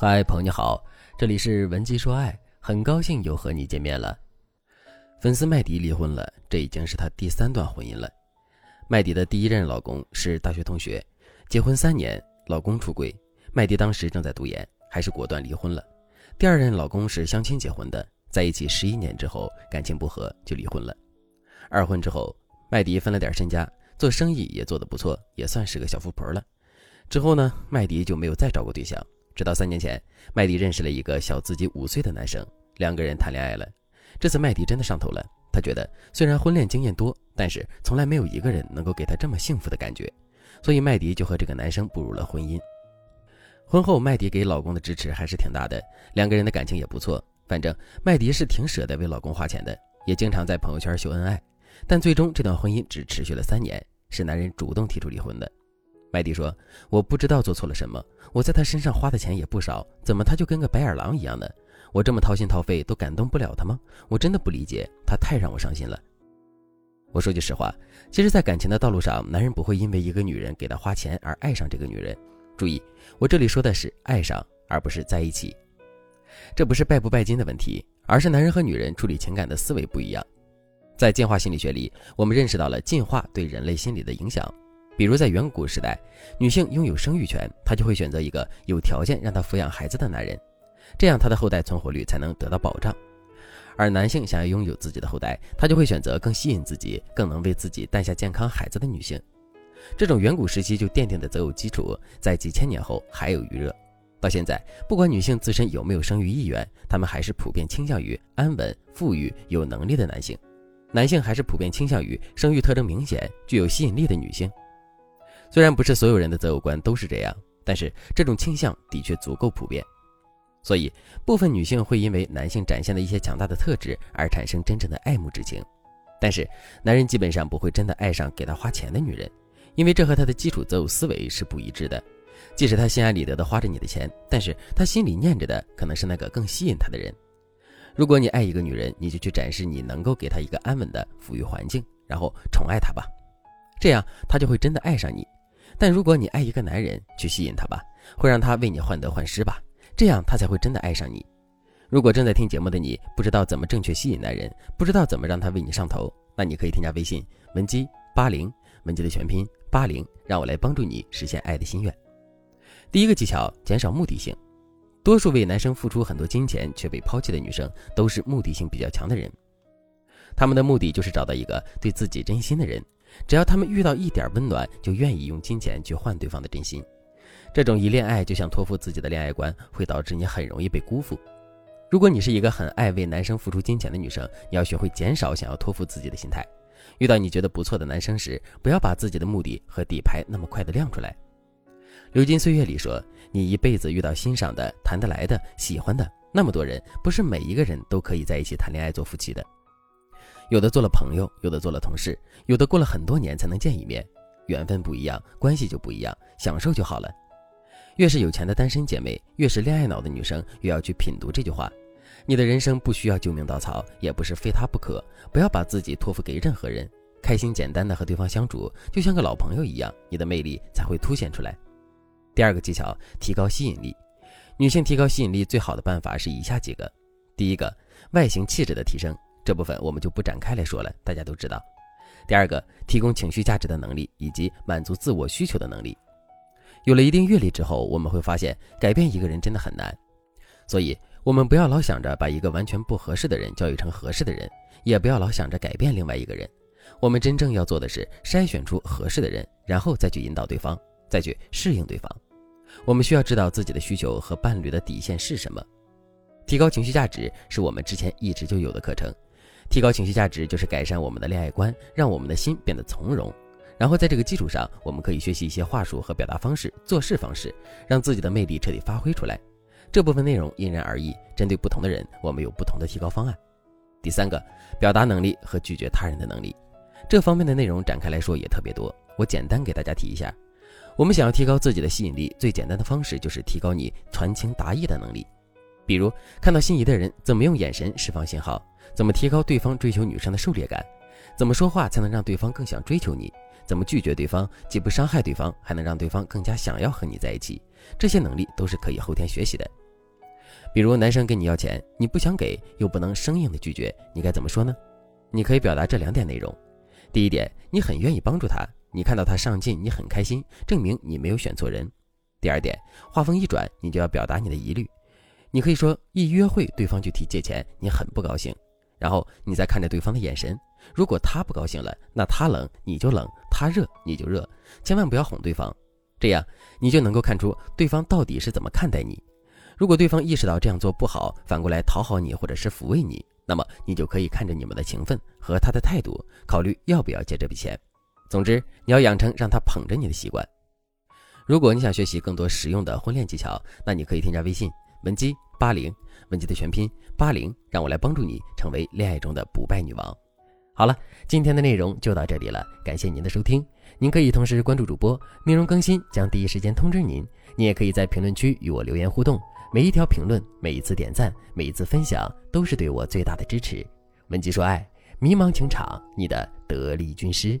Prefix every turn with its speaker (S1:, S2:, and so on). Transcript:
S1: 嗨，朋友你好，这里是文姬说爱，很高兴又和你见面了。粉丝麦迪离婚了，这已经是他第三段婚姻了。麦迪的第一任老公是大学同学，结婚三年，老公出轨，麦迪当时正在读研，还是果断离婚了。第二任老公是相亲结婚的，在一起十一年之后，感情不和就离婚了。二婚之后，麦迪分了点身家，做生意也做得不错，也算是个小富婆了。之后呢，麦迪就没有再找过对象。直到三年前，麦迪认识了一个小自己五岁的男生，两个人谈恋爱了。这次麦迪真的上头了，他觉得虽然婚恋经验多，但是从来没有一个人能够给他这么幸福的感觉，所以麦迪就和这个男生步入了婚姻。婚后，麦迪给老公的支持还是挺大的，两个人的感情也不错。反正麦迪是挺舍得为老公花钱的，也经常在朋友圈秀恩爱。但最终，这段婚姻只持续了三年，是男人主动提出离婚的。麦迪说：“我不知道做错了什么，我在他身上花的钱也不少，怎么他就跟个白眼狼一样呢？我这么掏心掏肺都感动不了他吗？我真的不理解，他太让我伤心了。”我说句实话，其实，在感情的道路上，男人不会因为一个女人给他花钱而爱上这个女人。注意，我这里说的是爱上，而不是在一起。这不是拜不拜金的问题，而是男人和女人处理情感的思维不一样。在进化心理学里，我们认识到了进化对人类心理的影响。比如在远古时代，女性拥有生育权，她就会选择一个有条件让她抚养孩子的男人，这样她的后代存活率才能得到保障。而男性想要拥有自己的后代，他就会选择更吸引自己、更能为自己诞下健康孩子的女性。这种远古时期就奠定的择偶基础，在几千年后还有余热。到现在，不管女性自身有没有生育意愿，她们还是普遍倾向于安稳、富裕、有能力的男性；男性还是普遍倾向于生育特征明显、具有吸引力的女性。虽然不是所有人的择偶观都是这样，但是这种倾向的确足够普遍，所以部分女性会因为男性展现的一些强大的特质而产生真正的爱慕之情。但是男人基本上不会真的爱上给他花钱的女人，因为这和他的基础择偶思维是不一致的。即使他心安理得的花着你的钱，但是他心里念着的可能是那个更吸引他的人。如果你爱一个女人，你就去展示你能够给她一个安稳的抚育环境，然后宠爱她吧，这样她就会真的爱上你。但如果你爱一个男人，去吸引他吧，会让他为你患得患失吧，这样他才会真的爱上你。如果正在听节目的你不知道怎么正确吸引男人，不知道怎么让他为你上头，那你可以添加微信文姬八零，文姬的全拼八零，让我来帮助你实现爱的心愿。第一个技巧，减少目的性。多数为男生付出很多金钱却被抛弃的女生，都是目的性比较强的人。他们的目的就是找到一个对自己真心的人。只要他们遇到一点温暖，就愿意用金钱去换对方的真心。这种一恋爱就想托付自己的恋爱观，会导致你很容易被辜负。如果你是一个很爱为男生付出金钱的女生，你要学会减少想要托付自己的心态。遇到你觉得不错的男生时，不要把自己的目的和底牌那么快的亮出来。流金岁月里说，你一辈子遇到欣赏的、谈得来的、喜欢的那么多人，不是每一个人都可以在一起谈恋爱做夫妻的。有的做了朋友，有的做了同事，有的过了很多年才能见一面，缘分不一样，关系就不一样，享受就好了。越是有钱的单身姐妹，越是恋爱脑的女生，越要去品读这句话：你的人生不需要救命稻草，也不是非他不可。不要把自己托付给任何人，开心简单的和对方相处，就像个老朋友一样，你的魅力才会凸显出来。第二个技巧，提高吸引力。女性提高吸引力最好的办法是以下几个：第一个，外形气质的提升。这部分我们就不展开来说了，大家都知道。第二个，提供情绪价值的能力以及满足自我需求的能力。有了一定阅历之后，我们会发现改变一个人真的很难，所以我们不要老想着把一个完全不合适的人教育成合适的人，也不要老想着改变另外一个人。我们真正要做的是筛选出合适的人，然后再去引导对方，再去适应对方。我们需要知道自己的需求和伴侣的底线是什么。提高情绪价值是我们之前一直就有的课程。提高情绪价值就是改善我们的恋爱观，让我们的心变得从容。然后在这个基础上，我们可以学习一些话术和表达方式、做事方式，让自己的魅力彻底发挥出来。这部分内容因人而异，针对不同的人，我们有不同的提高方案。第三个，表达能力和拒绝他人的能力，这方面的内容展开来说也特别多，我简单给大家提一下。我们想要提高自己的吸引力，最简单的方式就是提高你传情达意的能力。比如看到心仪的人，怎么用眼神释放信号？怎么提高对方追求女生的狩猎感？怎么说话才能让对方更想追求你？怎么拒绝对方，既不伤害对方，还能让对方更加想要和你在一起？这些能力都是可以后天学习的。比如男生跟你要钱，你不想给又不能生硬的拒绝，你该怎么说呢？你可以表达这两点内容。第一点，你很愿意帮助他，你看到他上进，你很开心，证明你没有选错人。第二点，话锋一转，你就要表达你的疑虑。你可以说一约会对方就提借钱，你很不高兴，然后你再看着对方的眼神，如果他不高兴了，那他冷你就冷，他热你就热，千万不要哄对方，这样你就能够看出对方到底是怎么看待你。如果对方意识到这样做不好，反过来讨好你或者是抚慰你，那么你就可以看着你们的情分和他的态度，考虑要不要借这笔钱。总之，你要养成让他捧着你的习惯。如果你想学习更多实用的婚恋技巧，那你可以添加微信。文姬八零，文姬的全拼八零，让我来帮助你成为恋爱中的不败女王。好了，今天的内容就到这里了，感谢您的收听。您可以同时关注主播，内容更新将第一时间通知您。你也可以在评论区与我留言互动，每一条评论、每一次点赞、每一次分享，都是对我最大的支持。文姬说爱，迷茫情场，你的得力军师。